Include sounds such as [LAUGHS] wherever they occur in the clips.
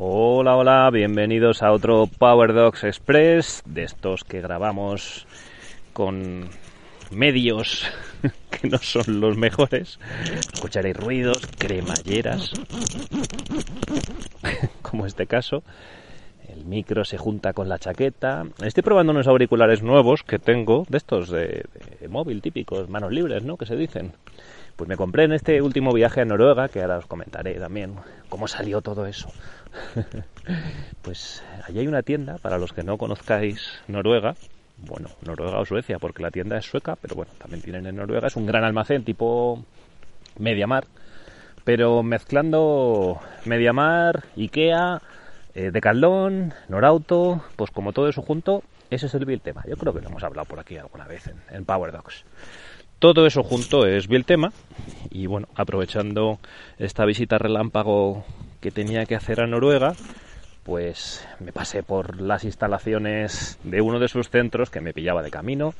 Hola, hola, bienvenidos a otro Power Dogs Express, de estos que grabamos con medios [LAUGHS] que no son los mejores. Escucharéis ruidos, cremalleras, [LAUGHS] como este caso. El micro se junta con la chaqueta. Estoy probando unos auriculares nuevos que tengo, de estos de móvil típicos, manos libres, ¿no? Que se dicen. Pues me compré en este último viaje a Noruega, que ahora os comentaré también cómo salió todo eso. [LAUGHS] pues allí hay una tienda, para los que no conozcáis Noruega, bueno, Noruega o Suecia, porque la tienda es sueca, pero bueno, también tienen en Noruega, es un gran almacén tipo Mediamar, pero mezclando Mediamar, Ikea, eh, Decathlon, Norauto, pues como todo eso junto, ese es el tema. Yo creo que lo hemos hablado por aquí alguna vez en, Power Dogs. Todo eso junto es tema. Y bueno, aprovechando esta visita relámpago que tenía que hacer a Noruega, pues me pasé por las instalaciones de uno de sus centros que me pillaba de camino,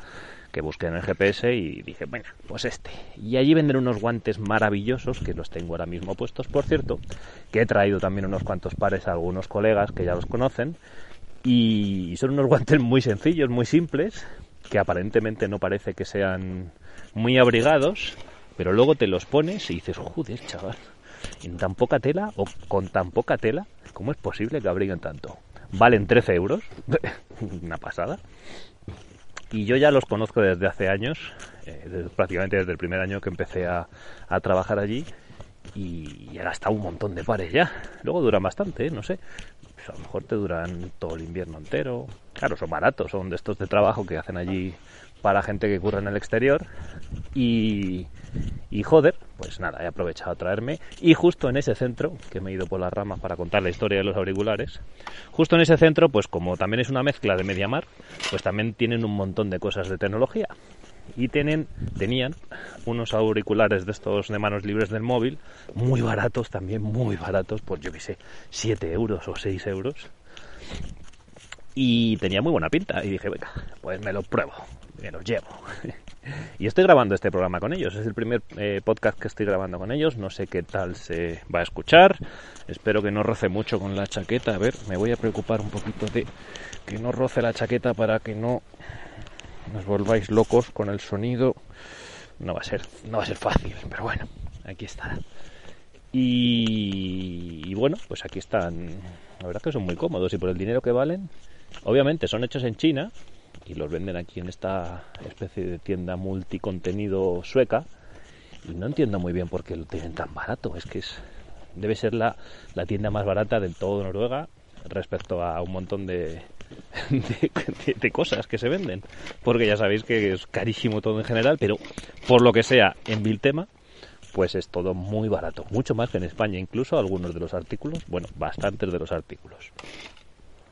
que busqué en el GPS y dije, bueno, pues este. Y allí venden unos guantes maravillosos, que los tengo ahora mismo puestos, por cierto, que he traído también unos cuantos pares a algunos colegas que ya los conocen, y son unos guantes muy sencillos, muy simples, que aparentemente no parece que sean muy abrigados, pero luego te los pones y dices, joder, chaval, en tan poca tela o con tan poca tela, ¿cómo es posible que abriguen tanto? Valen 13 euros, [LAUGHS] una pasada. Y yo ya los conozco desde hace años, eh, prácticamente desde el primer año que empecé a, trabajar allí y he gastado un montón de pares ya. Luego duran bastante, ¿eh? no sé. A lo mejor te duran todo el invierno entero. Claro, son baratos, son de estos de trabajo que hacen allí para gente que curra en el exterior. Y, y joder, pues nada, he aprovechado a traerme. Y justo en ese centro, que me he ido por las ramas para contar la historia de los auriculares, justo en ese centro, pues como también es una mezcla de Mediamar, pues también tienen un montón de cosas de tecnología y tenían unos auriculares de estos de manos libres del móvil, muy baratos también, muy baratos, pues yo qué sé, 7 euros o 6 euros. Y tenía muy buena pinta y dije, venga, pues me lo pruebo me los llevo. [LAUGHS] y estoy grabando este programa con ellos. Es el primer eh, podcast que estoy grabando con ellos. No sé qué tal se va a escuchar. Espero que no roce mucho con la chaqueta. A ver, me voy a preocupar un poquito de que no roce la chaqueta para que no nos volváis locos con el sonido. No va a ser, no va a ser fácil, pero bueno, aquí está. Y, y bueno, pues aquí están. La verdad que son muy cómodos y por el dinero que valen, obviamente son hechos en China, y los venden aquí en esta especie de tienda multicontenido sueca y no entiendo muy bien por qué lo tienen tan barato. Es que es, debe ser la, la tienda más barata de todo Noruega respecto a un montón de, [LAUGHS] de, cosas que se venden. Porque ya sabéis que es carísimo todo en general, pero por lo que sea en Viltema, pues es todo muy barato. Mucho más que en España, incluso algunos de los artículos, bueno, bastantes de los artículos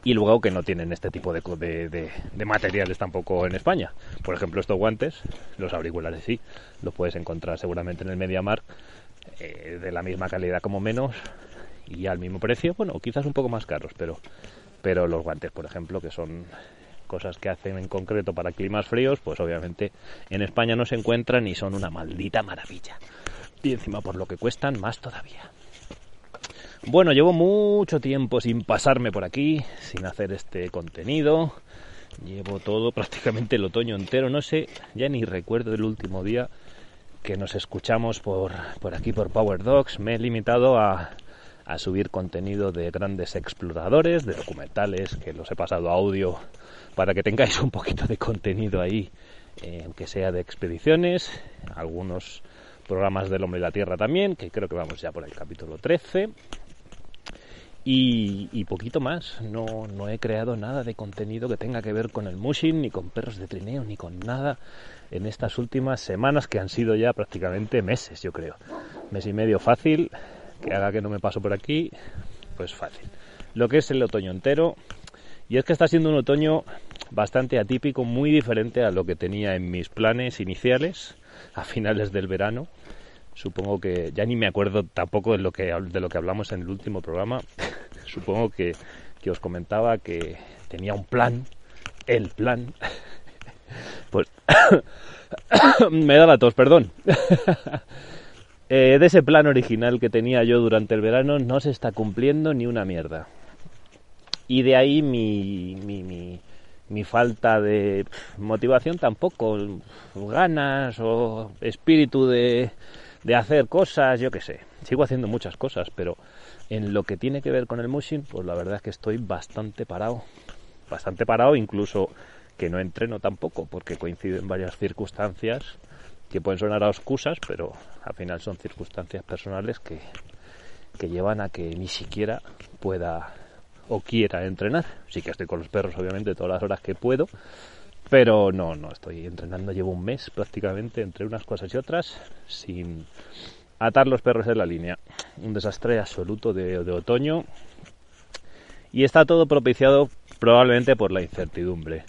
y luego que no tienen este tipo de, de, de, materiales tampoco en España. Por ejemplo, estos guantes, los auriculares sí, los puedes encontrar seguramente en el MediaMark eh, de la misma calidad como menos y al mismo precio, bueno, quizás un poco más caros, pero, pero los guantes, por ejemplo, que son cosas que hacen en concreto para climas fríos, pues obviamente en España no se encuentran y son una maldita maravilla. Y encima por lo que cuestan, más todavía. Bueno, llevo mucho tiempo sin pasarme por aquí, sin hacer este contenido. Llevo todo, [LAUGHS] prácticamente el otoño entero. No sé, ya ni recuerdo el último día que nos escuchamos por, por aquí, por Power Dogs. Me he limitado a, a subir contenido de grandes exploradores, de documentales, que los he pasado a audio para que tengáis un poquito de contenido ahí, eh, aunque sea de expediciones, algunos programas del hombre y la tierra también, que creo que vamos ya por el capítulo 13. Y, y, poquito más. No, no he creado nada de contenido que tenga que ver con el mushing, ni con perros de trineo, ni con nada en estas últimas semanas que han sido ya prácticamente meses, yo creo. Mes y medio fácil, que haga que no me paso por aquí, pues fácil. Lo que es el otoño entero, y es que está siendo un otoño bastante atípico, muy diferente a lo que tenía en mis planes iniciales a finales del verano. Supongo que ya ni me acuerdo tampoco de lo que de lo que hablamos en el último programa. [LAUGHS] Supongo que, que os comentaba que tenía un plan el plan. [LAUGHS] Pues [COUGHS] me da la tos perdón [LAUGHS] eh, de ese plan original que tenía yo durante el verano no se está cumpliendo ni una mierda Y de ahí mi, mi, mi, falta de motivación tampoco, ganas o espíritu de, de hacer cosas, yo qué sé. Sigo haciendo muchas cosas, pero en lo que tiene que ver con el mushing, pues la verdad es que estoy bastante parado. Bastante parado, incluso que no entreno tampoco, porque coinciden varias circunstancias que pueden sonar a excusas, pero al final son circunstancias personales que, que llevan a que ni siquiera pueda o quiera entrenar. Sí que estoy con los perros, obviamente, todas las horas que puedo, pero no, no estoy entrenando. Llevo un mes prácticamente entre unas cosas y otras sin atar los perros en la línea. Un desastre absoluto de, otoño. Y está todo propiciado probablemente por la incertidumbre.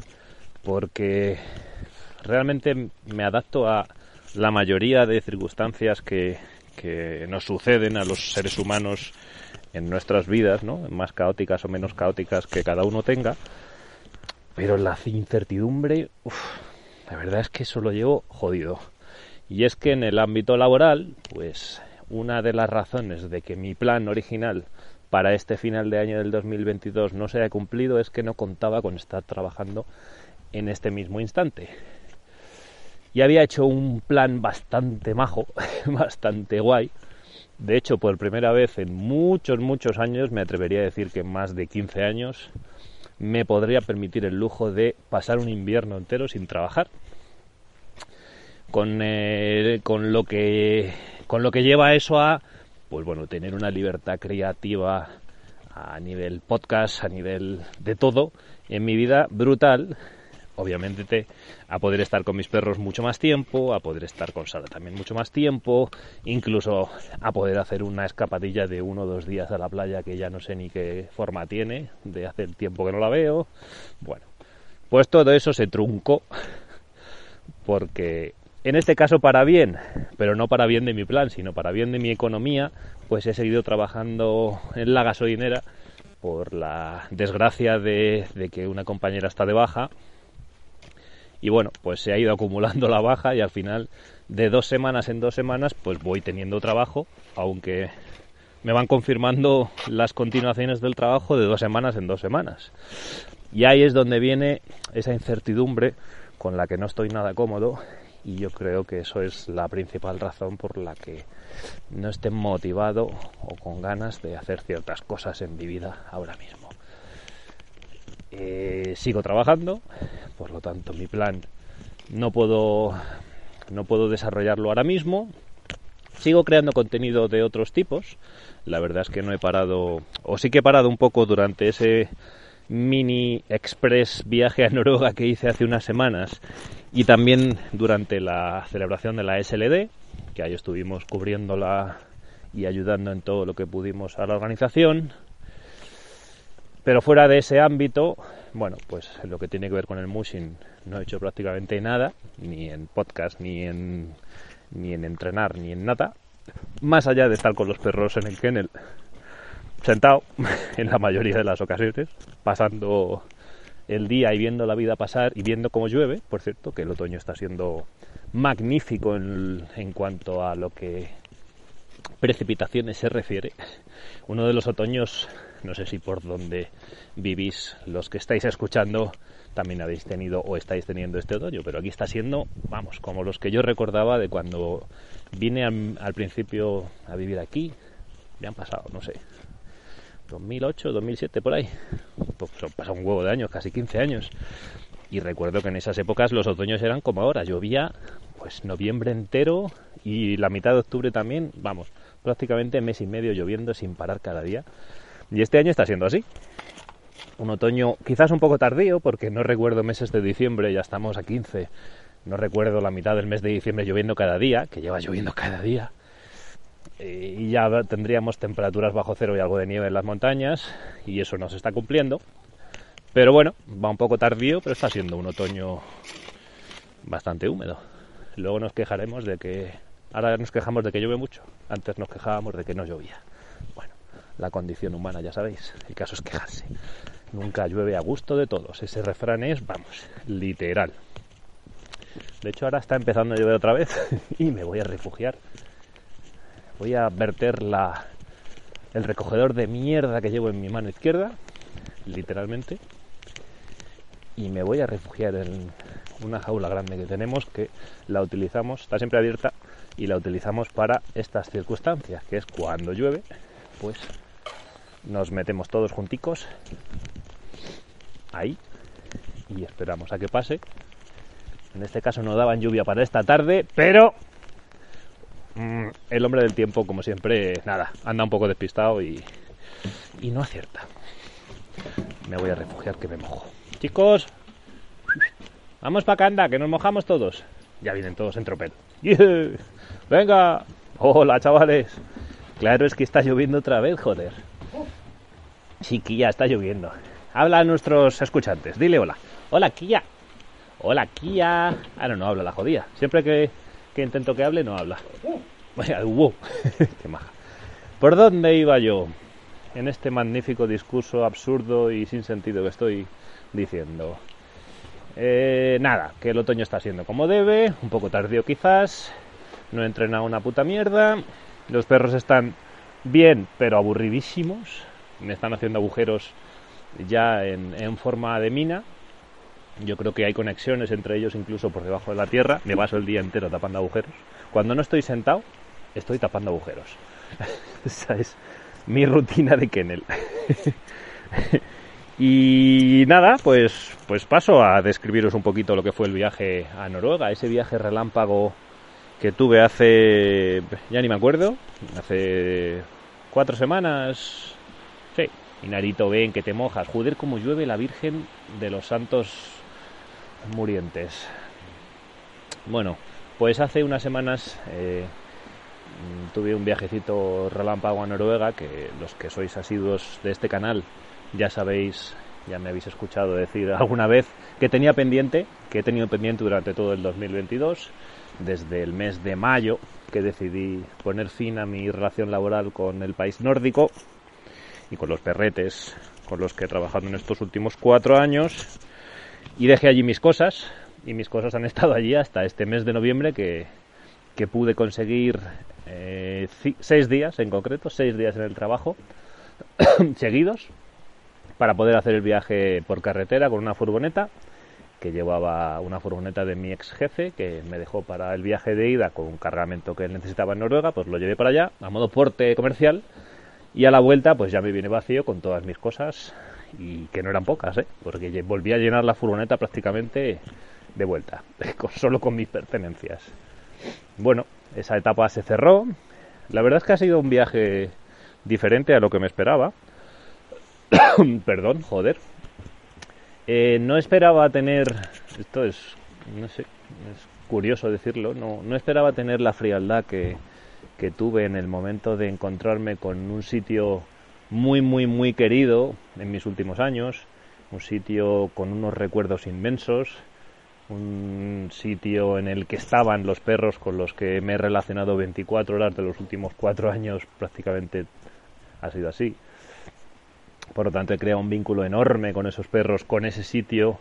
Porque realmente me adapto a la mayoría de circunstancias que, que nos suceden a los seres humanos en nuestras vidas, ¿no? más caóticas o menos caóticas que cada uno tenga. Pero la incertidumbre, la verdad es que eso lo llevo jodido. Y es que en el ámbito laboral, pues una de las razones de que mi plan original para este final de año del 2022 no se haya cumplido es que no contaba con estar trabajando en este mismo instante. Y había hecho un plan bastante majo, [LAUGHS] bastante guay. De hecho, por primera vez en muchos, muchos años, me atrevería a decir que más de 15 años, me podría permitir el lujo de pasar un invierno entero sin trabajar con, eh, con lo que con lo que lleva eso a pues bueno tener una libertad creativa a nivel podcast a nivel de todo en mi vida brutal obviamente te, a poder estar con mis perros mucho más tiempo, a poder estar con Sara también mucho más tiempo, incluso a poder hacer una escapadilla de uno o dos días a la playa que ya no sé ni qué forma tiene, de hace el tiempo que no la veo. Bueno, pues todo eso se truncó porque en este caso para bien, pero no para bien de mi plan, sino para bien de mi economía, pues he seguido trabajando en la gasolinera por la desgracia de, que una compañera está de baja. Y bueno, pues se ha ido acumulando la baja y al final de dos semanas en dos semanas pues voy teniendo trabajo, aunque me van confirmando las continuaciones del trabajo de dos semanas en dos semanas. Y ahí es donde viene esa incertidumbre con la que no estoy nada cómodo y yo creo que eso es la principal razón por la que no esté motivado o con ganas de hacer ciertas cosas en mi vida ahora mismo. Eh, sigo trabajando, por lo tanto mi plan no puedo no puedo desarrollarlo ahora mismo. Sigo creando contenido de otros tipos. La verdad es que no he parado, o sí que he parado un poco durante ese mini express viaje a Noruega que hice hace unas semanas y también durante la celebración de la SLD, que ahí estuvimos cubriéndola y ayudando en todo lo que pudimos a la organización. Pero fuera de ese ámbito, bueno, pues lo que tiene que ver con el mushing no he hecho prácticamente nada, ni en podcast, ni en, ni en entrenar, ni en nada, más allá de estar con los perros en el kennel sentado [LAUGHS] en la mayoría de las ocasiones, pasando el día y viendo la vida pasar y viendo cómo llueve, por cierto, que el otoño está siendo magnífico en, en cuanto a lo que precipitaciones se refiere. Uno de los otoños, no sé si por donde vivís los que estáis escuchando también habéis tenido o estáis teniendo este otoño, pero aquí está siendo, vamos, como los que yo recordaba de cuando vine al principio a vivir aquí, me han pasado, no sé, 2008, 2007, por ahí. Pues pasa un huevo de años, casi 15 años. Y recuerdo que en esas épocas los otoños eran como ahora, llovía pues noviembre entero y la mitad de octubre también, vamos, prácticamente mes y medio lloviendo sin parar cada día. Y este año está siendo así. Un otoño quizás un poco tardío, porque no recuerdo meses de diciembre, ya estamos a 15. No recuerdo la mitad del mes de diciembre lloviendo cada día, que lleva lloviendo cada día. Eh, y ya tendríamos temperaturas bajo cero y algo de nieve en las montañas y eso no se está cumpliendo. Pero bueno, va un poco tardío, pero está siendo un otoño bastante húmedo. Luego nos quejaremos de que ahora nos quejamos de que llueve mucho, antes nos quejábamos de que no llovía. La condición humana ya sabéis, el caso es quejarse. Nunca llueve a gusto de todos, ese refrán es, vamos, literal. De hecho ahora está empezando a llover otra vez [LAUGHS] y me voy a refugiar voy a verter la, el recogedor de mierda que llevo en mi mano izquierda literalmente, y me voy a refugiar en una jaula grande que tenemos que la utilizamos, está siempre abierta y la utilizamos para estas circunstancias, que es cuando llueve, pues nos metemos todos junticos ahí y esperamos a que pase. En este caso no daban lluvia para esta tarde, pero mm, el hombre del tiempo, como siempre, nada, anda un poco despistado y, y no acierta. Me voy a refugiar que me mojo. Chicos, vamos para acá, anda, que nos mojamos todos. Ya vienen todos en tropel. [LAUGHS] Venga, hola chavales. Claro, es que está lloviendo otra vez, joder. Chiquilla, está lloviendo. Habla a nuestros escuchantes, dile hola. Hola, Kia. Hola, Kia. Ah, no, no habla la jodía. Siempre que, intento que hable, no habla. Vaya. [LAUGHS] Qué maja. ¿Por dónde iba yo? En este magnífico discurso absurdo y sin sentido que estoy diciendo. Eh, nada, que el otoño está siendo como debe, un poco tardío quizás, no he entrenado una puta mierda, los perros están bien, pero aburridísimos, me están haciendo agujeros ya en, forma de mina. Yo creo que hay conexiones entre ellos incluso por debajo de la tierra. Me paso el día entero tapando agujeros. Cuando no estoy sentado, estoy tapando agujeros. [LAUGHS] Esa es mi rutina de kennel. [LAUGHS] y nada, pues, pues paso a describiros un poquito lo que fue el viaje a Noruega, ese viaje relámpago que tuve hace, ya ni me acuerdo, hace cuatro semanas, y Narito, ven que te mojas. Joder, como llueve la Virgen de los Santos Murientes. Bueno, pues hace unas semanas eh, tuve un viajecito relámpago a Noruega, que los que sois asiduos de este canal ya sabéis, ya me habéis escuchado decir [LAUGHS] alguna vez que tenía pendiente, que he tenido pendiente durante todo el 2022, desde el mes de mayo que decidí poner fin a mi relación laboral con el país nórdico y con los perretes con los que he trabajado en estos últimos cuatro años y dejé allí mis cosas y mis cosas han [LAUGHS] estado allí hasta este mes de noviembre que, pude conseguir eh, seis días en concreto, seis días en el trabajo [COUGHS] seguidos para poder hacer el viaje por carretera con una furgoneta que llevaba una furgoneta de mi ex jefe que me dejó para el viaje de ida con un cargamento que necesitaba en Noruega, pues lo llevé para allá a modo porte comercial y a la vuelta, pues ya me viene vacío con todas mis cosas y que no eran pocas, ¿eh? porque volví a llenar la furgoneta prácticamente de vuelta, [LAUGHS] solo con mis pertenencias. Bueno, esa etapa se cerró. La verdad es que ha sido un viaje diferente a lo que me esperaba. [COUGHS] Perdón, joder. Eh, no esperaba tener, esto es, no sé, es curioso decirlo, no, no esperaba tener la frialdad que, que tuve en el momento de encontrarme con un sitio muy, muy, muy querido en mis últimos años, un sitio con unos recuerdos inmensos, un sitio en el que estaban los perros con los que me he relacionado 24 horas de los últimos cuatro años, prácticamente ha sido así. Por lo tanto, he creado un vínculo enorme con esos perros, con ese sitio,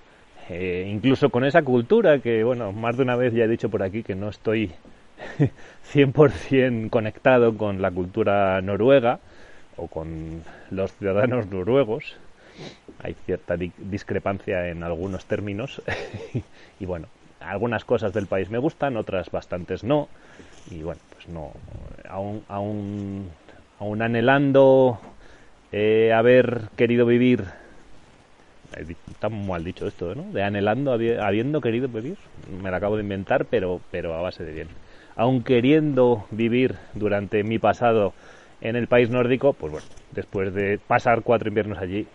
eh, incluso con esa cultura que, bueno, más de una vez ya he dicho por aquí que no estoy [LAUGHS] 100% conectado con la cultura noruega o con los ciudadanos noruegos. Hay cierta discrepancia en algunos términos [LAUGHS] y bueno, algunas cosas del país me gustan, otras bastantes no. Y bueno, pues no, aún, aún, aún anhelando eh, haber querido vivir está mal dicho esto, ¿no? De anhelando, habiendo querido vivir. Me lo acabo de inventar, pero, pero a base de bien aun queriendo vivir durante mi pasado en el país nórdico, pues bueno, después de pasar cuatro inviernos allí,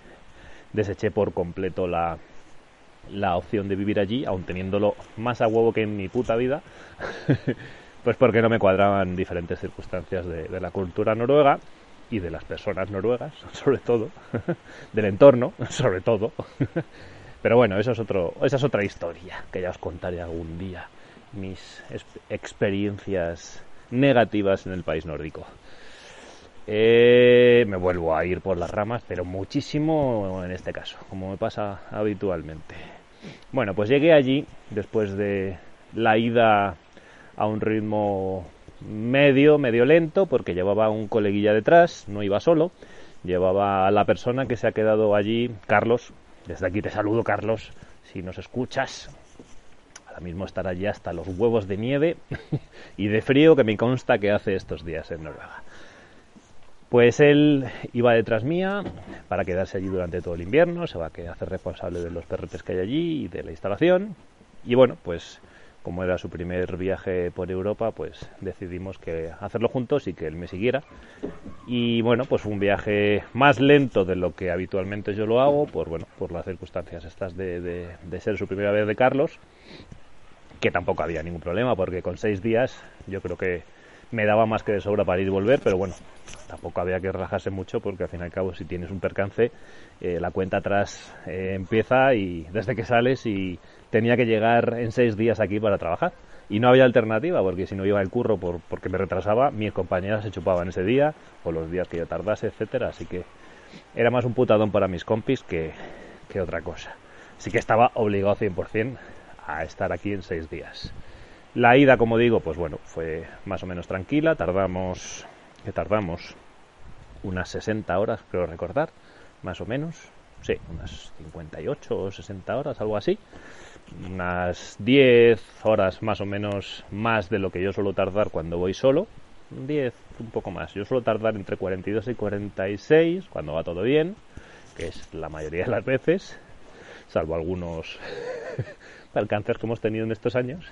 deseché por completo la, la opción de vivir allí, aun teniéndolo más a huevo que en mi puta vida, [LAUGHS] pues porque no me cuadraban diferentes circunstancias de, de, la cultura noruega y de las personas noruegas, [LAUGHS] sobre todo, [LAUGHS] del entorno, sobre todo. Pero bueno, eso es otro, esa es otra historia que ya os contaré algún día mis experiencias negativas en el país nórdico. Eh, me vuelvo a ir por las ramas, pero muchísimo en este caso, como me pasa habitualmente. Bueno, pues llegué allí después de la ida a un ritmo medio, medio lento, porque llevaba un coleguilla detrás, no iba solo, llevaba a la persona que se ha quedado allí, Carlos. Desde aquí te saludo, Carlos, si nos escuchas. Ahora mismo estar allí hasta los huevos de nieve [LAUGHS] y de frío que me consta que hace estos días en Noruega. Pues él iba detrás mía para quedarse allí durante todo el invierno, se va a hacer responsable de los perretes que hay allí y de la instalación. Y bueno, pues como era su primer viaje por Europa, pues decidimos que hacerlo juntos y que él me siguiera. Y bueno, pues fue un viaje más lento de lo que habitualmente yo lo hago, por bueno, por las circunstancias estas de, de ser su primera vez de Carlos, que tampoco había ningún problema, porque con seis días yo creo que me daba más que de sobra para ir y volver, pero bueno, tampoco había que relajarse mucho porque al fin y al cabo si tienes un percance, eh, la cuenta atrás eh, empieza y desde que sales y tenía que llegar en seis días aquí para trabajar. Y no había alternativa porque si no iba el curro por, porque me retrasaba, mis compañeras se chupaban ese día o los días que yo tardase, etcétera. Así que era más un putadón para mis compis que, que otra cosa. Así que estaba obligado 100% a estar aquí en seis días. La ida, como digo, pues bueno, fue más o menos tranquila. Tardamos, que tardamos unas 60 horas, creo recordar, más o menos. Sí, unas 58 o 60 horas, algo así. Unas 10 horas más o menos más de lo que yo suelo tardar cuando voy solo. 10, un poco más. Yo suelo tardar entre 42 y 46 cuando va todo bien, que es la mayoría de las veces, salvo algunos [LAUGHS] alcances que hemos tenido en estos años.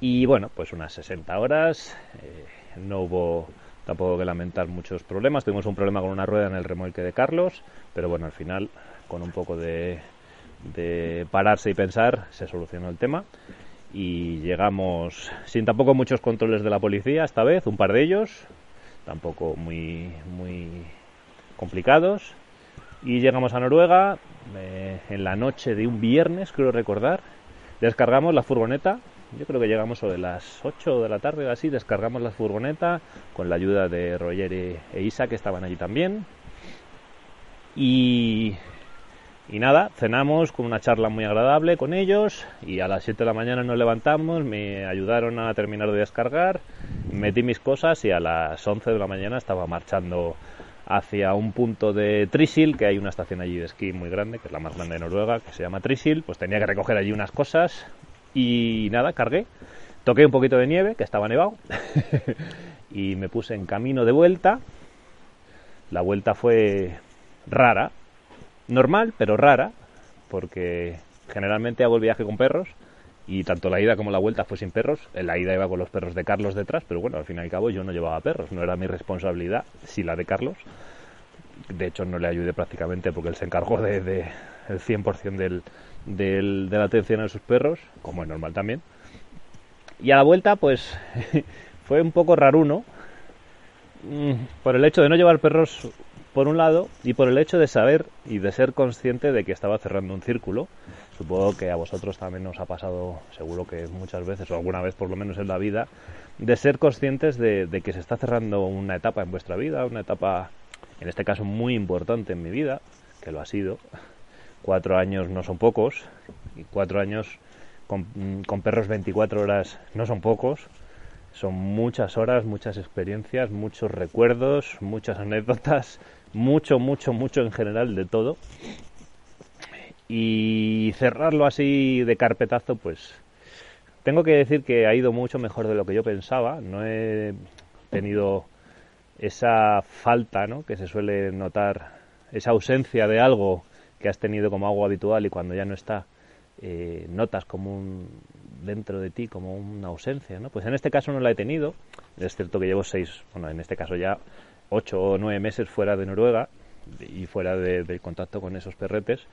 Y bueno, pues unas 60 horas. Eh, no hubo tampoco que lamentar muchos problemas. Tuvimos un problema con una rueda en el remolque de Carlos, pero bueno, al final, con un poco de, de pararse y pensar, se solucionó el tema. Y llegamos sin tampoco muchos controles de la policía esta vez, un par de ellos, tampoco muy, muy complicados. Y llegamos a Noruega eh, en la noche de un viernes, creo recordar. Descargamos la furgoneta yo creo que llegamos sobre las 8 de la tarde o así, descargamos la furgoneta con la ayuda de Roger e Isa que estaban allí también. Y, y nada, cenamos con una charla muy agradable con ellos y a las 7 de la mañana nos levantamos, me ayudaron a terminar de descargar, metí mis cosas y a las 11 de la mañana estaba marchando hacia un punto de Trisil, que hay una estación allí de esquí muy grande, que es la más grande de Noruega, que se llama Trisil, pues tenía que recoger allí unas cosas, y nada, cargué. Toqué un poquito de nieve, que estaba nevado. [LAUGHS] y me puse en camino de vuelta. La vuelta fue rara. Normal, pero rara. Porque generalmente hago el viaje con perros. Y tanto la ida como la vuelta fue sin perros. En la ida iba con los perros de Carlos detrás, pero bueno, al fin y al cabo yo no llevaba perros. No era mi responsabilidad, si la de Carlos. De hecho, no le ayudé prácticamente porque él se encargó de, de el 100% del, del, de la atención a sus perros, como es normal también. Y a la vuelta, pues [LAUGHS] fue un poco raruno, mm, por el hecho de no llevar perros por un lado y por el hecho de saber y de ser consciente de que estaba cerrando un círculo. Supongo que a vosotros también os ha pasado, seguro que muchas veces o alguna vez por lo menos en la vida, de ser conscientes de, de que se está cerrando una etapa en vuestra vida, una etapa, en este caso, muy importante en mi vida, que lo ha sido, Cuatro años no son pocos, y cuatro años con, perros 24 horas no son pocos. Son muchas horas, muchas experiencias, muchos recuerdos, muchas anécdotas, mucho, mucho, mucho en general de todo. Y cerrarlo así de carpetazo, pues tengo que decir que ha ido mucho mejor de lo que yo pensaba. No he tenido esa falta ¿no? que se suele notar, esa ausencia de algo que has tenido como algo habitual y cuando ya no está, eh, notas como un dentro de ti como una ausencia, ¿no? Pues en este caso no la he tenido. Es cierto que llevo seis, bueno, en este caso ya ocho o nueve meses fuera de Noruega y fuera del de contacto con esos perretes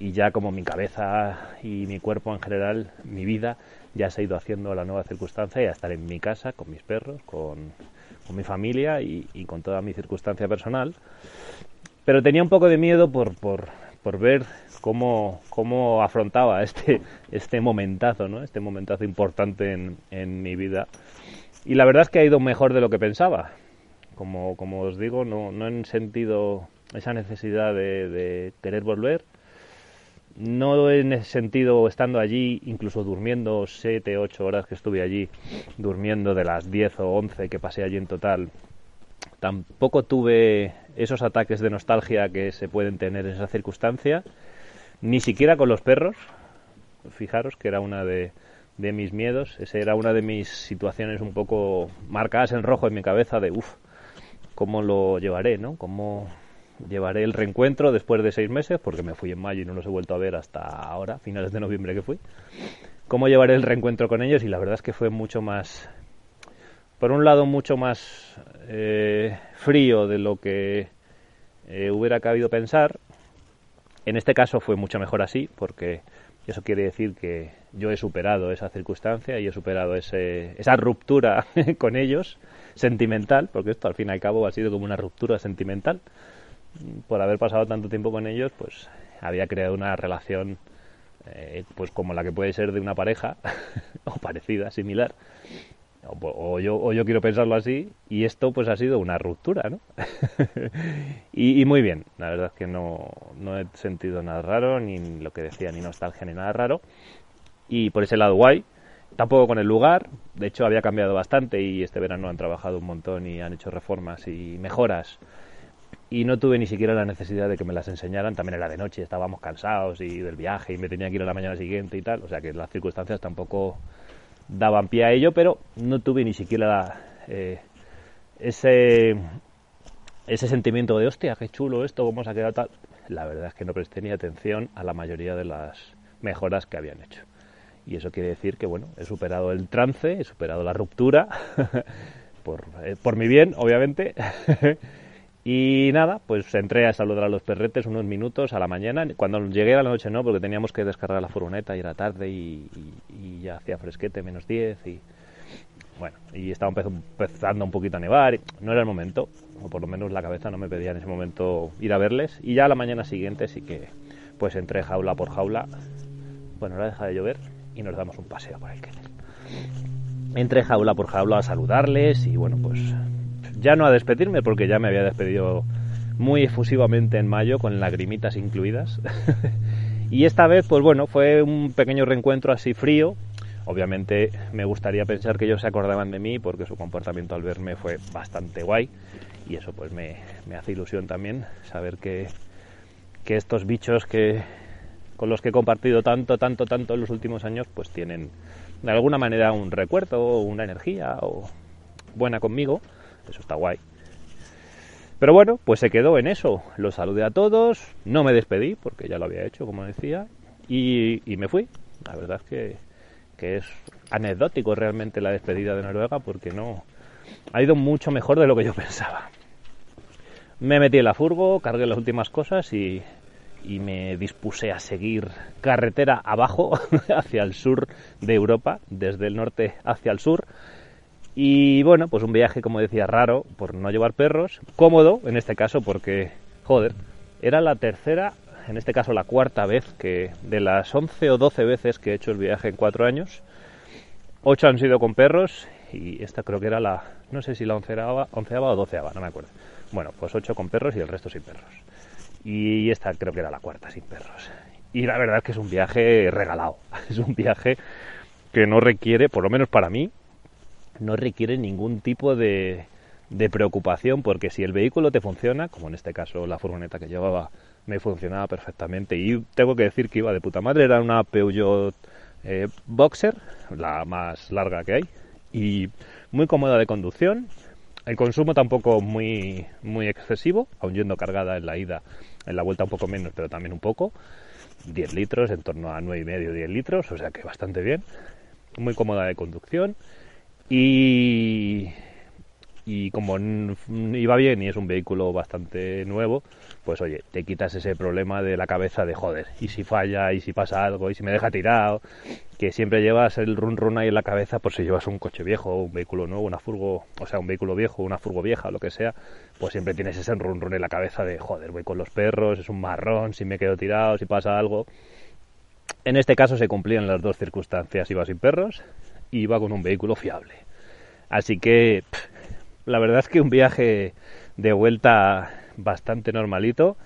y ya como mi cabeza y mi cuerpo en general, mi vida ya se ha ido haciendo la nueva circunstancia y a estar en mi casa con mis perros, con, mi familia y, con toda mi circunstancia personal. Pero tenía un poco de miedo por, por ver cómo, cómo afrontaba este, este momentazo, ¿no? este momentazo importante en, en, mi vida. Y la verdad es que ha ido mejor de lo que pensaba. Como, como os digo, no, no he sentido esa necesidad de querer volver. No he sentido estando allí, incluso durmiendo 7, 8 horas que estuve allí, durmiendo de las 10 o 11 que pasé allí en total, tampoco tuve esos ataques de nostalgia que se pueden tener en esa circunstancia, ni siquiera con los perros. Fijaros que era una de, de mis miedos, esa era una de mis situaciones un poco marcadas en rojo en mi cabeza de, uff, ¿cómo lo llevaré, no? ¿Cómo llevaré el reencuentro después de seis meses? Porque me fui en mayo y no los he vuelto a ver hasta ahora, finales de noviembre que fui. ¿Cómo llevaré el reencuentro con ellos? Y la verdad es que fue mucho más por un lado mucho más eh, frío de lo que eh, hubiera cabido pensar. En este caso fue mucho mejor así, porque eso quiere decir que yo he superado esa circunstancia y he superado ese, esa ruptura [LAUGHS] con ellos, sentimental, porque esto al fin y al cabo ha sido como una ruptura sentimental. Por haber pasado tanto tiempo con ellos, pues había creado una relación eh, pues como la que puede ser de una pareja, [LAUGHS] o parecida, similar, o, yo, o yo quiero pensarlo así, y esto pues ha sido una ruptura, ¿no? [LAUGHS] y, muy bien, la verdad es que no, no he sentido nada raro, ni lo que decía, ni nostalgia, ni nada raro. Y por ese lado guay, tampoco con el lugar, de hecho había cambiado bastante y este verano han trabajado un montón y han hecho reformas y mejoras y no tuve ni siquiera la necesidad de que me las enseñaran, también era de noche, estábamos cansados y del viaje y me tenía que ir a la mañana siguiente y tal, o sea que las circunstancias tampoco daban pie a ello, pero no tuve ni siquiera eh, ese, ese sentimiento de hostia, qué chulo esto, cómo se ha quedado tal. La verdad es que no presté ni atención a la mayoría de las mejoras que habían hecho. Y eso quiere decir que, bueno, he superado el trance, he superado la ruptura, [LAUGHS] por, eh, por mi bien, obviamente. [LAUGHS] Y nada, pues entré a saludar a los perretes unos minutos a la mañana. Cuando llegué a la noche no, porque teníamos que descargar la furgoneta y era tarde y, ya hacía fresquete, menos 10 y bueno, y estaba empezando un poquito a nevar. No era el momento, o por lo menos la cabeza no me pedía en ese momento ir a verles. Y ya a la mañana siguiente sí que pues entré jaula por jaula. Bueno, ahora deja de llover y nos damos un paseo por el que Entré jaula por jaula a saludarles y bueno, pues ya no a despedirme porque ya me había despedido muy efusivamente en mayo con lagrimitas incluidas. [LAUGHS] y esta vez, pues bueno, fue un pequeño reencuentro así frío. Obviamente me gustaría pensar que ellos se acordaban de mí porque su comportamiento al verme fue bastante guay. Y eso pues me, hace ilusión también saber que, que estos bichos que con los que he compartido tanto, tanto, tanto en los últimos años, pues tienen de alguna manera un recuerdo, una energía buena conmigo eso está guay. Pero bueno, pues se quedó en eso. Los saludé a todos, no me despedí porque ya lo había hecho, como decía, y, me fui. La verdad es que, que, es anecdótico realmente la despedida de Noruega porque no ha ido mucho mejor de lo que yo pensaba. Me metí en la furgo, cargué las últimas cosas y me dispuse a seguir carretera abajo [LAUGHS] hacia el sur de Europa, desde el norte hacia el sur y bueno, pues un viaje, como decía, raro por no llevar perros, cómodo en este caso porque, joder, era la tercera, en este caso la cuarta vez que de las 11 o 12 veces que he hecho el viaje en cuatro años, ocho han sido con perros y esta creo que era la, no sé si la onceava, onceava o doceava, no me acuerdo. Bueno, pues ocho con perros y el resto sin perros. Y esta creo que era la cuarta sin perros. Y la verdad es que es un viaje regalado, [LAUGHS] es un viaje que no requiere, por lo menos para mí, no requiere ningún tipo de, de preocupación porque si el vehículo te funciona, como en este caso la furgoneta que llevaba me funcionaba perfectamente. Y tengo que decir que iba de puta madre, era una Peugeot eh, Boxer, la más larga que hay y muy cómoda de conducción, el consumo tampoco muy, muy excesivo, aun yendo cargada en la ida, en la vuelta un poco menos, pero también un poco, 10 litros, en torno a 9,5 10 litros, o sea que bastante bien, muy cómoda de conducción, y, y como iba bien y es un vehículo bastante nuevo, pues oye, te quitas ese problema de la cabeza de joder, y si falla, y si pasa algo, y si me deja tirado, que siempre llevas el run run ahí en la cabeza por si llevas un coche viejo, un vehículo nuevo, una furgo, o sea, un vehículo viejo, una furgo vieja, lo que sea, pues siempre tienes ese run run en la cabeza de joder, voy con los perros, es un marrón, si me quedo tirado, si pasa algo. En este caso se cumplían las dos circunstancias, iba sin perros iba con un vehículo fiable. Así que la verdad es que un viaje de vuelta bastante normalito.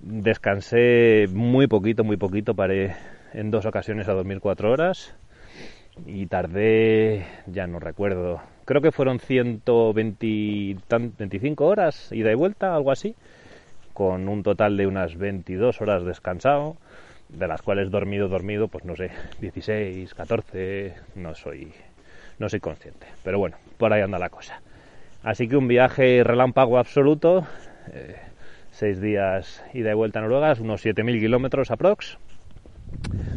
Descansé muy poquito, muy poquito, paré en dos ocasiones a dormir cuatro horas. y tardé, ya no recuerdo, creo que fueron 125 horas ida y vuelta, algo así, con un total de unas 22 horas descansado, de las cuales dormido, dormido, pues no sé, 16, 14, no soy, no soy consciente. Pero bueno, por ahí anda la cosa. Así que un viaje relámpago absoluto, eh, seis días ida y vuelta a Noruega, unos 7.000 kilómetros aprox,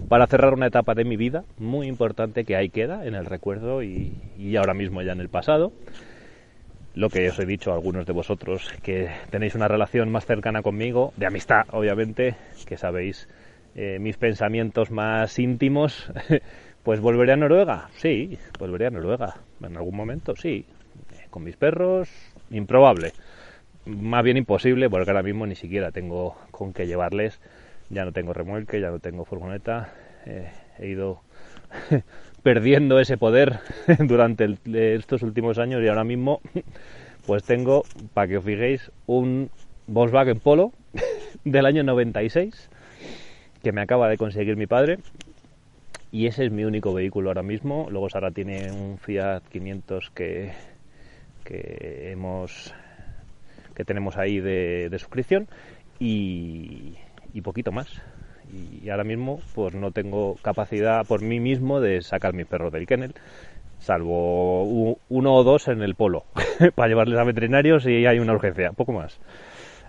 para cerrar una etapa de mi vida muy importante que ahí queda en el recuerdo y, ahora mismo ya en el pasado. Lo que os he dicho a algunos de vosotros, que tenéis una relación más cercana conmigo, de amistad obviamente, que sabéis eh, mis pensamientos más íntimos, [LAUGHS] pues volveré a Noruega, sí, volveré a Noruega, en algún momento, sí, con mis perros, improbable, más bien imposible, porque ahora mismo ni siquiera tengo con qué llevarles. Ya no tengo remolque, ya no tengo furgoneta, eh, he ido [LAUGHS] perdiendo ese poder [LAUGHS] durante estos últimos años y ahora mismo pues tengo, para que os fijéis, un Volkswagen Polo del año 96 que me acaba de conseguir mi padre y ese es mi único vehículo ahora mismo. Luego Sara tiene un Fiat 500 que, que hemos que tenemos ahí de suscripción y, y poquito más. Y ahora mismo pues no tengo capacidad por mí mismo de sacar mis perros del kennel, salvo uno o dos en el polo, [LAUGHS] para llevarles a veterinarios si hay una urgencia, poco más.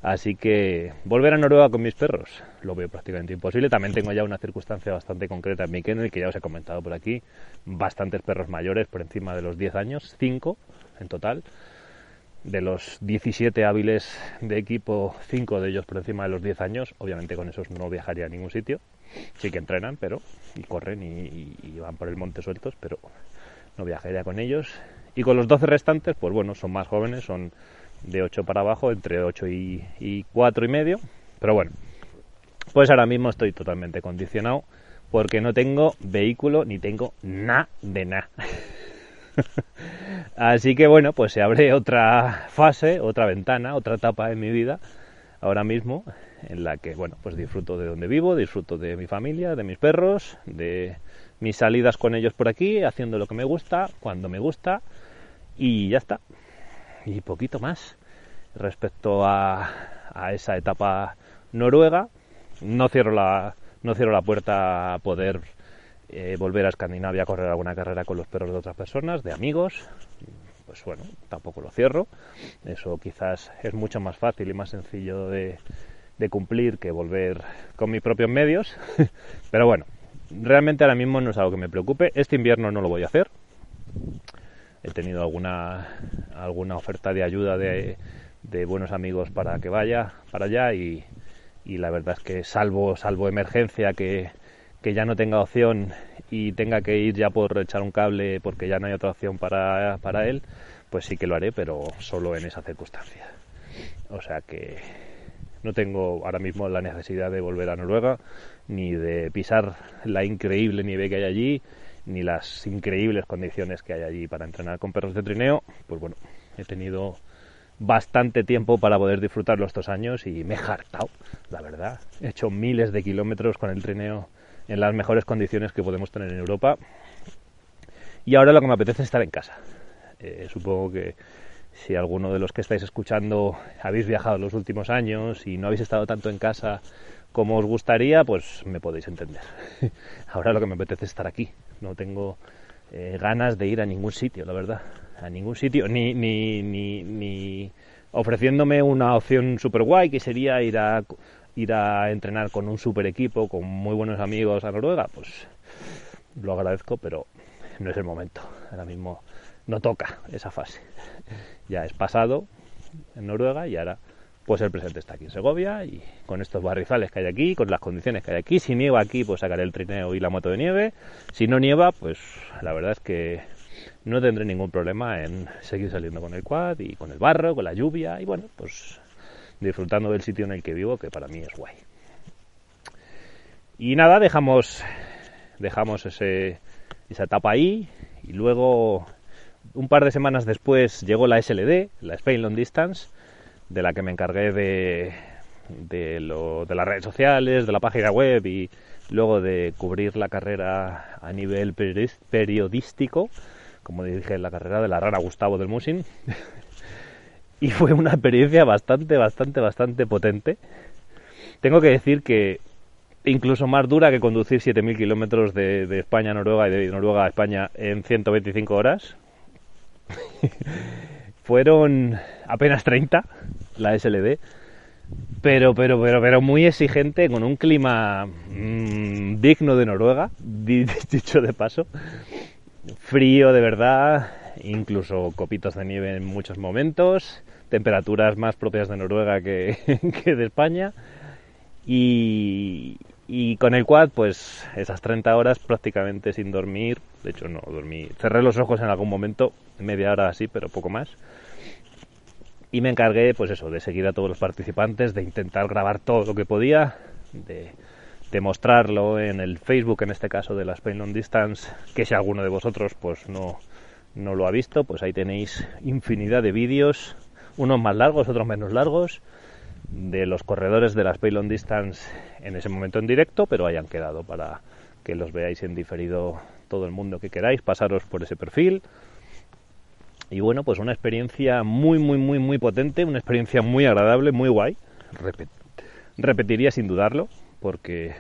Así que volver a Noruega con mis perros lo veo prácticamente imposible. También tengo ya una circunstancia bastante concreta en mi kennel que ya os he comentado por aquí. Bastantes perros mayores por encima de los 10 años, 5 en total de los 17 hábiles de equipo, 5 de ellos por encima de los 10 años. Obviamente con esos no viajaría a ningún sitio. Sí que entrenan, pero y corren y, van por el monte sueltos, pero no viajaría con ellos. Y con los 12 restantes, pues bueno, son más jóvenes, son de 8 para abajo, entre 8 y, y 4 y medio. Pero bueno, pues ahora mismo estoy totalmente condicionado porque no tengo vehículo ni tengo nada de nada. [LAUGHS] Así que bueno, pues se abre otra fase, otra ventana, otra etapa en mi vida ahora mismo en la que bueno, pues disfruto de donde vivo, disfruto de mi familia, de mis perros, de mis salidas con ellos por aquí, haciendo lo que me gusta, cuando me gusta y ya está. Y poquito más respecto a, a esa etapa noruega. No cierro la no cierro la puerta a poder eh, volver a Escandinavia a correr alguna carrera con los perros de otras personas, de amigos, pues bueno, tampoco lo cierro. Eso quizás es mucho más fácil y más sencillo de, cumplir que volver con mis propios medios. [LAUGHS] Pero bueno, realmente ahora mismo no es algo que me preocupe. Este invierno no lo voy a hacer. He tenido alguna, alguna oferta de ayuda de, de buenos amigos para que vaya para allá y, y la verdad es que salvo, salvo emergencia que que ya no tenga opción y tenga que ir ya por echar un cable porque ya no hay otra opción para, para él, pues sí que lo haré, pero solo en esa circunstancia. O sea que no tengo ahora mismo la necesidad de volver a Noruega, ni de pisar la increíble nieve que hay allí, ni las increíbles condiciones que hay allí para entrenar con perros de trineo. Pues bueno, he tenido bastante tiempo para poder disfrutarlo estos años y me he hartado, la verdad. He hecho miles de kilómetros con el trineo en las mejores condiciones que podemos tener en Europa. Y ahora lo que me apetece es estar en casa. Eh, supongo que si alguno de los que estáis escuchando habéis viajado los últimos años y no habéis estado tanto en casa como os gustaría, pues me podéis entender. [LAUGHS] ahora lo que me apetece es estar aquí. No tengo eh, ganas de ir a ningún sitio, la verdad. A ningún sitio, ni, ni, ni, ofreciéndome una opción super guay que sería ir a ir a entrenar con un super equipo, con muy buenos amigos a Noruega, pues lo agradezco, pero no es el momento. Ahora mismo no toca esa fase. Ya es pasado en Noruega y ahora pues el presente está aquí en Segovia y con estos barrizales que hay aquí, con las condiciones que hay aquí. Si nieva aquí, pues sacaré el trineo y la moto de nieve. Si no nieva, pues la verdad es que no tendré ningún problema en seguir saliendo con el quad y con el barro, con la lluvia y bueno, pues disfrutando del sitio en el que vivo, que para mí es guay. Y nada, dejamos, dejamos esa etapa ahí y luego un par de semanas después llegó la SLD, la Spain Long Distance, de la que me encargué de, de, lo, de las redes sociales, de la página web y luego de cubrir la carrera a nivel periodístico, como dije la carrera de la rara Gustavo del Musin. [LAUGHS] y fue una experiencia bastante, bastante, bastante potente. Tengo que decir que incluso más dura que conducir 7.000 kilómetros de, España a Noruega y de Noruega a España en 125 horas. [LAUGHS] Fueron apenas 30 la SLD, pero, pero, pero, pero muy exigente, con un clima mmm, digno de Noruega, [LAUGHS] dicho de paso. Frío de verdad, incluso copitos de nieve en muchos momentos, temperaturas más propias de Noruega que, [LAUGHS] que de España. Y, y con el quad, pues esas 30 horas prácticamente sin dormir. De hecho, no dormí. Cerré los ojos en algún momento, media hora así, pero poco más. Y me encargué, pues eso, de seguir a todos los participantes, de intentar grabar todo lo que podía, de, mostrarlo en el Facebook, en este caso de la Spain Long Distance, que si alguno de vosotros pues no, no lo ha visto, pues ahí tenéis infinidad de vídeos, unos más largos, otros menos largos, de los corredores de la Spain Long Distance en ese momento en directo, pero hayan quedado para que los veáis en diferido todo el mundo que queráis, pasaros por ese perfil. Y bueno, pues una experiencia muy, muy, muy, muy potente, una experiencia muy agradable, muy guay. Repet repetiría sin dudarlo, porque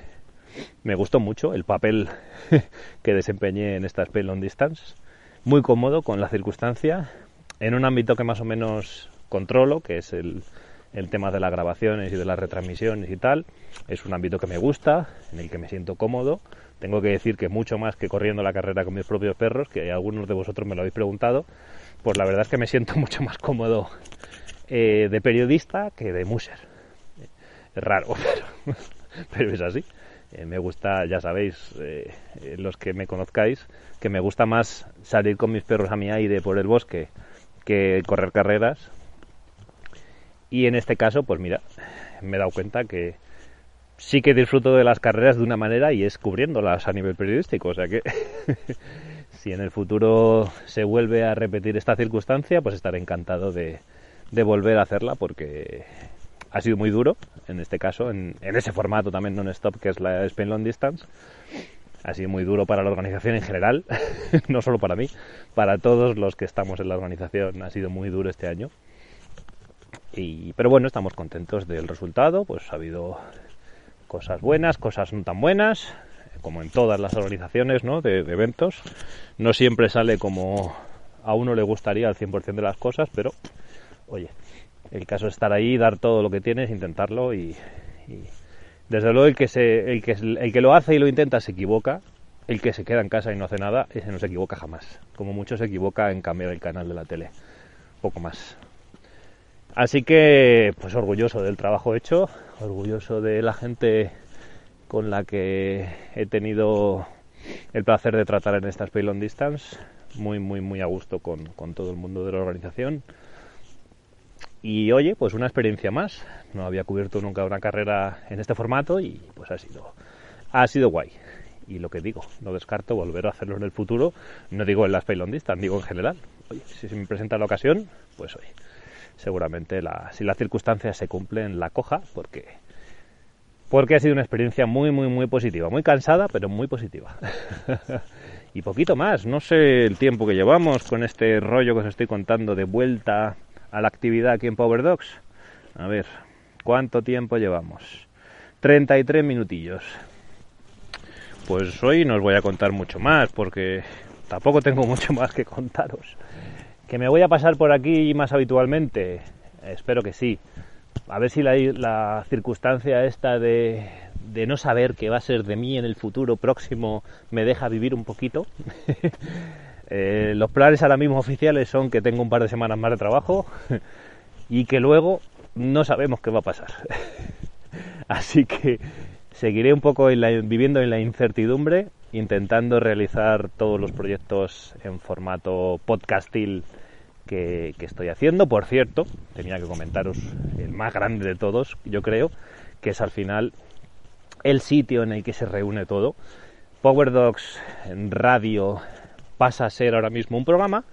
me gustó mucho el papel [LAUGHS] que desempeñé en esta Spain Long Distance. Muy cómodo con la circunstancia, en un ámbito que más o menos controlo, que es el, el tema de las grabaciones y de las retransmisiones y tal. Es un ámbito que me gusta, en el que me siento cómodo. Tengo que decir que mucho más que corriendo la carrera con mis propios perros, que algunos de vosotros me lo habéis preguntado, pues la verdad es que me siento [LAUGHS] mucho más cómodo eh, de periodista que de muser. Es raro, [LAUGHS] pero, pero es así. Eh, me gusta, ya sabéis, eh, los que me conozcáis, que me gusta más salir con mis perros a mi aire por el bosque que correr carreras y en este caso, pues mira, me he dado cuenta que sí que disfruto de las carreras de una manera y es cubriéndolas a nivel periodístico. O sea que [LAUGHS] si en el futuro se vuelve a repetir esta circunstancia, pues estaré encantado de, de volver a hacerla porque ha sido muy duro, en este caso, en, en ese formato también non-stop que es la Spain Long Distance. Ha sido muy duro para la organización en general, [LAUGHS] no solo para mí, para todos los que estamos en la organización ha sido muy duro este año pero bueno, estamos contentos del resultado, pues ha habido cosas buenas, cosas no tan buenas, como en todas las organizaciones ¿no? de, eventos. No siempre sale como a uno le gustaría al 100% de las cosas, pero oye, el caso es estar ahí, dar todo lo que tienes, intentarlo y, desde luego el que, se, el, que, el que lo hace y lo intenta se equivoca, el que se queda en casa y no hace nada, ese no se equivoca jamás. Como mucho se equivoca en cambiar el canal de la tele. Poco más. Así que, pues orgulloso del trabajo hecho, orgulloso de la gente con la que he tenido el placer de tratar en esta Space Long Distance. Muy, muy, muy a gusto con, con, todo el mundo de la organización. Y oye, pues una experiencia más. No había cubierto nunca una carrera en este formato y pues ha sido, ha sido guay. Y lo que digo, no descarto volver a hacerlo en el futuro. No digo en la Space Long Distance, digo en general. Oye, si se me presenta la ocasión, pues oye, seguramente la, si las circunstancias se cumplen la coja porque porque ha sido una experiencia muy muy muy positiva. Muy cansada pero muy positiva. [LAUGHS] Y poquito más. No sé el tiempo que llevamos con este rollo que os estoy contando de vuelta a la actividad aquí en Power Dogs a ver cuánto tiempo llevamos 33 minutillos. Pues hoy no os voy a contar mucho más porque tampoco tengo [LAUGHS] mucho más que contaros. ¿Que me voy a pasar por aquí más habitualmente? Espero que sí. A ver si la, circunstancia esta de, no saber qué va a ser de mí en el futuro próximo me deja vivir un poquito. [LAUGHS] eh, los planes ahora mismo oficiales son que tengo un par de semanas más de trabajo [LAUGHS] y que luego no sabemos qué va a pasar. [LAUGHS] Así que seguiré un poco viviendo en la incertidumbre intentando realizar todos los proyectos en formato podcastil que, estoy haciendo. Por cierto, tenía que comentaros el más grande de todos, yo creo, que es al final el sitio en el que se reúne todo. Power Dogs Radio pasa a ser ahora mismo un programa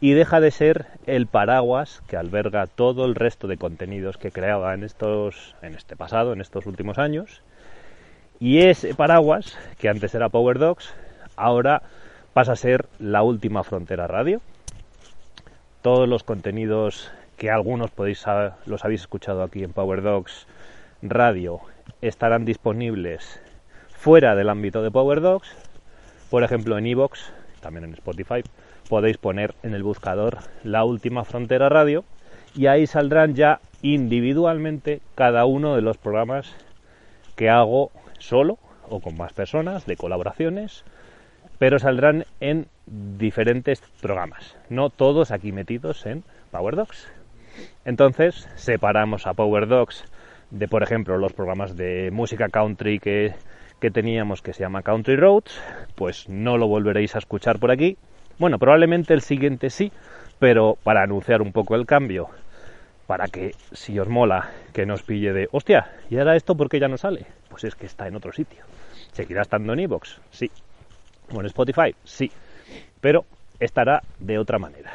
y deja de ser el paraguas que alberga todo el resto de contenidos que creaba en estos en este pasado, en estos últimos años. Y ese paraguas, que antes era Power Dogs, ahora pasa a ser la última frontera radio. Todos los contenidos que algunos podéis los habéis escuchado aquí en Power Dogs Radio estarán disponibles fuera del ámbito de Power Dogs. Por ejemplo, en Evox, también en Spotify, podéis poner en el buscador La Última Frontera Radio y ahí saldrán ya individualmente cada uno de los programas que hago solo o con más personas, de colaboraciones, pero saldrán en diferentes programas, no todos aquí metidos en Power Docs. Entonces separamos a Power Docs de, por ejemplo, los programas de música country que, que teníamos que se llama Country Roads, pues no lo volveréis a escuchar por aquí. Bueno, probablemente el siguiente sí, pero para anunciar un poco el cambio, para que si os mola que nos pille de, hostia, ¿y ahora esto por qué ya no sale? Pues es que está en otro sitio. ¿Seguirá estando en iVoox? Sí. ¿O en Spotify? Sí. Pero estará de otra manera.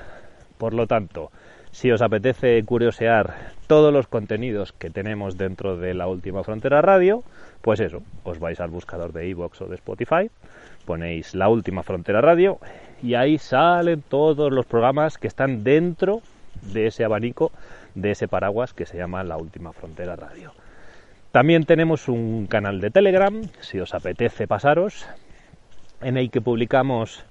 Por lo tanto, si os apetece curiosear todos los contenidos que tenemos dentro de la última frontera radio, pues eso, os vais al buscador de iVoox o de Spotify, ponéis la última frontera radio y ahí salen todos los programas que están dentro de ese abanico, de ese paraguas que se llama la última frontera radio. También tenemos un canal de Telegram, si os apetece pasaros, en el que publicamos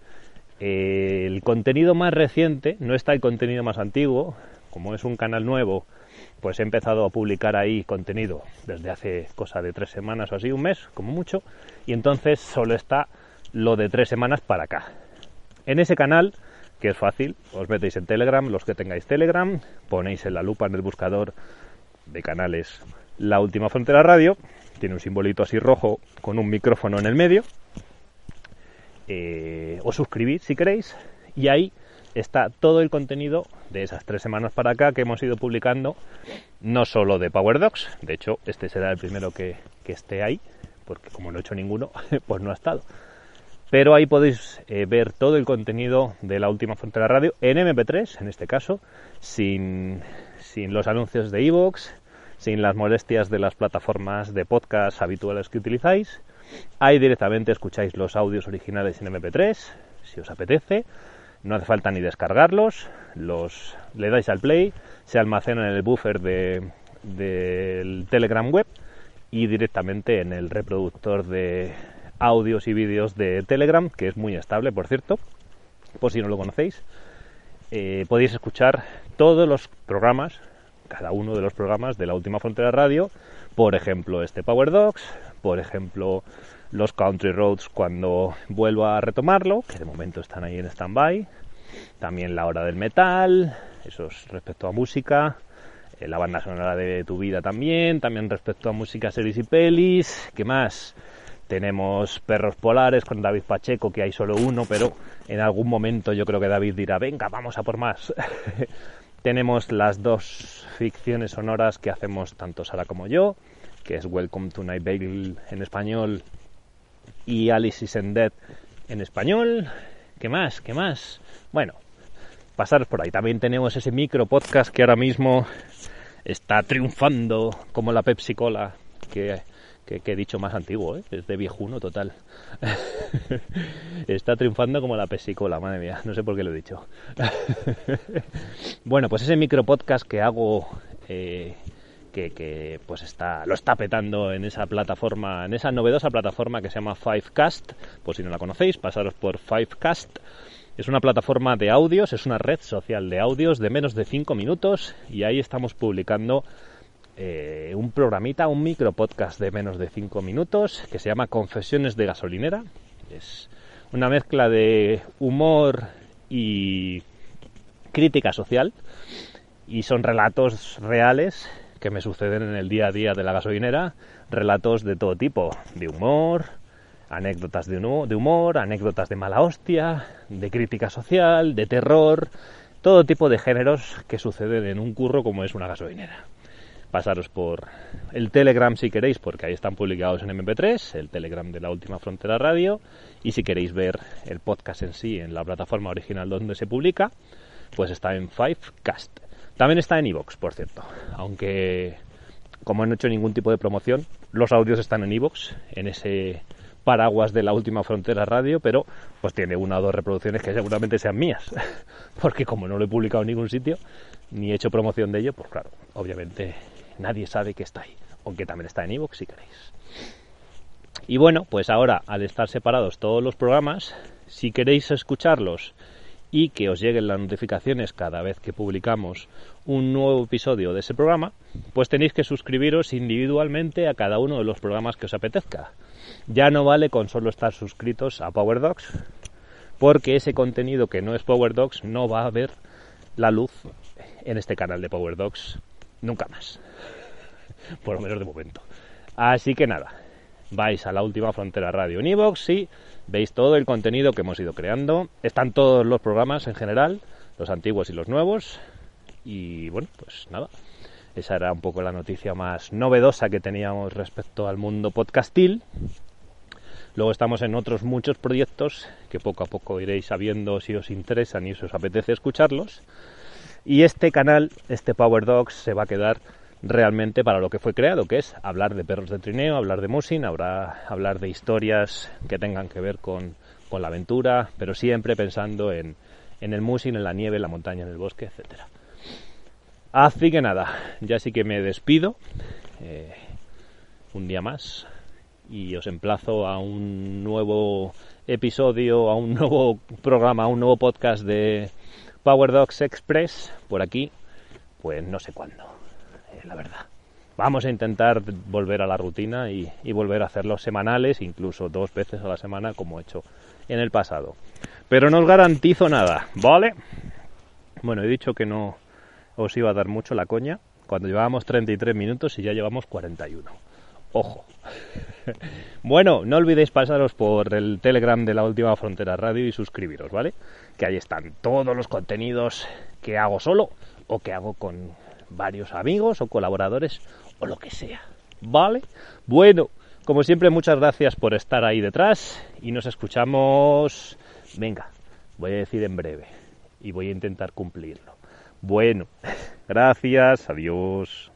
el contenido más reciente, no está el contenido más antiguo, como es un canal nuevo, pues he empezado a publicar ahí contenido desde hace cosa de tres semanas o así, un mes, como mucho, y entonces solo está lo de tres semanas para acá. En ese canal, que es fácil, os metéis en Telegram, los que tengáis Telegram, ponéis en la lupa en el buscador de canales La Última Frontera Radio, tiene un simbolito así rojo con un micrófono en el medio, eh, os si queréis, y ahí está todo el contenido de esas tres semanas para acá que hemos ido publicando, no solo de Power Docs, de hecho este será el primero que, esté ahí, porque como no he hecho ninguno, [LAUGHS] pues no ha estado. Pero ahí podéis eh, ver todo el contenido de la última frontera radio en MP3, en este caso, sin, sin los anuncios de Evox, sin las molestias de las plataformas de podcast habituales que utilizáis. Ahí directamente escucháis los audios originales en MP3, si os apetece no hace falta ni descargarlos, los le dais al play, se almacenan en el buffer de, del Telegram web y directamente en el reproductor de audios y vídeos de Telegram, que es muy estable, por cierto, por si no lo conocéis. Eh, podéis escuchar todos los programas, cada uno de los programas de la última frontera radio, por ejemplo este Power Dogs, por ejemplo los Country Roads cuando vuelva a retomarlo, que de momento están ahí en stand-by. También la hora del metal, eso es respecto a música. Eh, la banda sonora de tu vida también, también respecto a música, series y pelis. ¿Qué más? Tenemos Perros Polares con David Pacheco, que hay solo uno, pero en algún momento yo creo que David dirá, venga, vamos a por más. [LAUGHS] Tenemos las dos ficciones sonoras que hacemos tanto Sara como yo, que es Welcome to Night Bagel en español y Alice is in Dead en español. ¿Qué más? ¿Qué más? Bueno, pasaros por ahí. También tenemos ese micro podcast que ahora mismo está triunfando como la Pepsi Cola, que, he dicho más antiguo, ¿eh? es de viejuno total. [LAUGHS] está triunfando como la Pepsi Cola, madre mía, no sé por qué lo he dicho. [LAUGHS] bueno, pues ese micro podcast que hago eh, que, pues está, lo está petando en esa plataforma, en esa novedosa plataforma que se llama Fivecast. Por si no la conocéis, pasaros por Fivecast. Es una plataforma de audios, es una red social de audios de menos de 5 minutos y ahí estamos publicando eh, un programita, un micro podcast de menos de 5 minutos que se llama Confesiones de gasolinera. Es una mezcla de humor y crítica social y son relatos reales que me suceden en el día a día de la gasolinera, relatos de todo tipo, de humor, anécdotas de humor, anécdotas de mala hostia, de crítica social, de terror, todo tipo de géneros que suceden en un curro como es una gasolinera. pasaros por el Telegram si queréis, porque ahí están publicados en MP3, el Telegram de la Última Frontera Radio, y si queréis ver el podcast en sí en la plataforma original donde se publica, pues está en Fivecast. También está en iVoox, por cierto, aunque como no he hecho ningún tipo de promoción, los audios están en iVoox, en ese paraguas de la última frontera radio, pero pues tiene una o dos reproducciones que seguramente sean mías, [LAUGHS] porque como no lo he publicado en ningún sitio, ni he hecho promoción de ello, pues claro, obviamente nadie sabe que está ahí, aunque también está en iVoox si queréis. Y bueno, pues ahora al estar separados todos los programas, si queréis escucharlos y que os lleguen las notificaciones cada vez que publicamos un nuevo episodio de ese programa, pues tenéis que suscribiros individualmente a cada uno de los programas que os apetezca. Ya no vale con solo estar suscritos a Power Docs, porque ese contenido que no es Power Docs no va a ver la luz en este canal de Power Docs nunca más. [LAUGHS] Por lo menos de momento. Así que nada, vais a la última frontera radio en iVoox y veis todo el contenido que hemos ido creando. Están todos los programas en general, los antiguos y los nuevos. Y bueno, pues nada. Esa era un poco la noticia más novedosa que teníamos respecto al mundo podcastil. Luego estamos en otros muchos proyectos que poco a poco iréis sabiendo si os interesan y si os apetece escucharlos. Y este canal, este Power Dogs, se va a quedar realmente para lo que fue creado, que es hablar de perros de trineo, hablar de musing, hablar de historias que tengan que ver con, con la aventura, pero siempre pensando en, en el musing, en la nieve, en la montaña, en el bosque, etcétera. Así que nada, ya sí que me despido eh, un día más y os emplazo a un nuevo episodio, a un [LAUGHS] nuevo programa, a un nuevo podcast de Power Dogs Express por aquí, pues no sé cuándo la verdad. Vamos a intentar volver a la rutina y, volver a hacerlos semanales, incluso dos veces a la semana como he hecho en el pasado. Pero no os garantizo nada, ¿vale? Bueno, he dicho que no os iba a dar mucho la coña cuando llevábamos 33 minutos y ya llevamos 41. Ojo. [LAUGHS] bueno, no olvidéis pasaros por el Telegram de la Última Frontera Radio y suscribiros, ¿vale? Que ahí están todos los contenidos que hago solo o que hago con varios amigos o colaboradores o lo que sea. ¿Vale? Bueno, como siempre, muchas gracias por estar ahí detrás y nos escuchamos. Venga, voy a decir en breve y voy a intentar cumplirlo. Bueno, [LAUGHS] gracias, adiós.